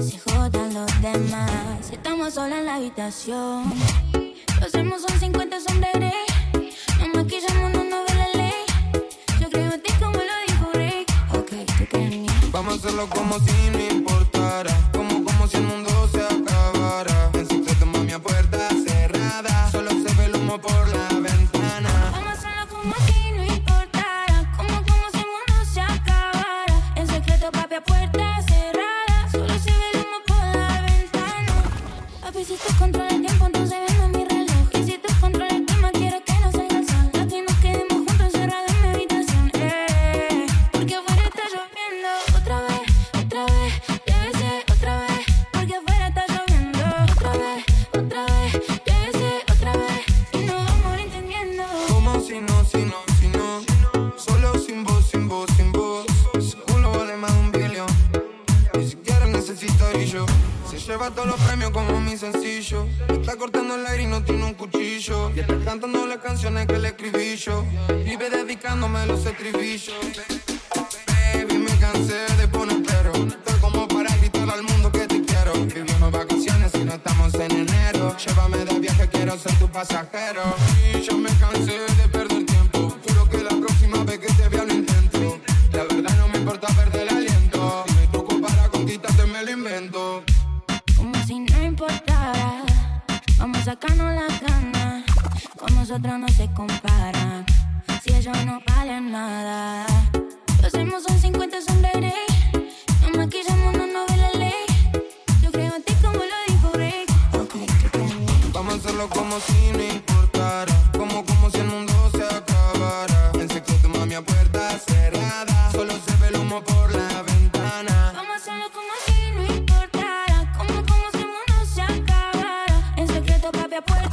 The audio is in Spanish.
se jodan los demás. Estamos solos en la habitación. Lo hacemos son 50 sombras gris. Nos maquillamos, no nos ve la ley. Yo creo en ti como lo dijo Rick. Ok, tú crees en mí. Vamos a hacerlo como si me importara. Lleva todos los premios como mi sencillo. Está cortando el aire y no tiene un cuchillo. Y está cantando las canciones que le escribí yo. Vive dedicándome los estribillos. Baby, me cansé de poner pero. Estoy como para gritar al mundo que te quiero. Vivimos vacaciones y no estamos en enero. Llévame de viaje, quiero ser tu pasajero. Y yo me cansé de Vamos a sacarnos las ganas. Con nosotros no se comparan. Si ellos no valen nada. Lo hacemos son 50 sombreros. Nos maquillamos, no nos. Yo creo en ti como lo dijo. Vamos a hacerlo como si no importara. Como, como si el mundo a puerta.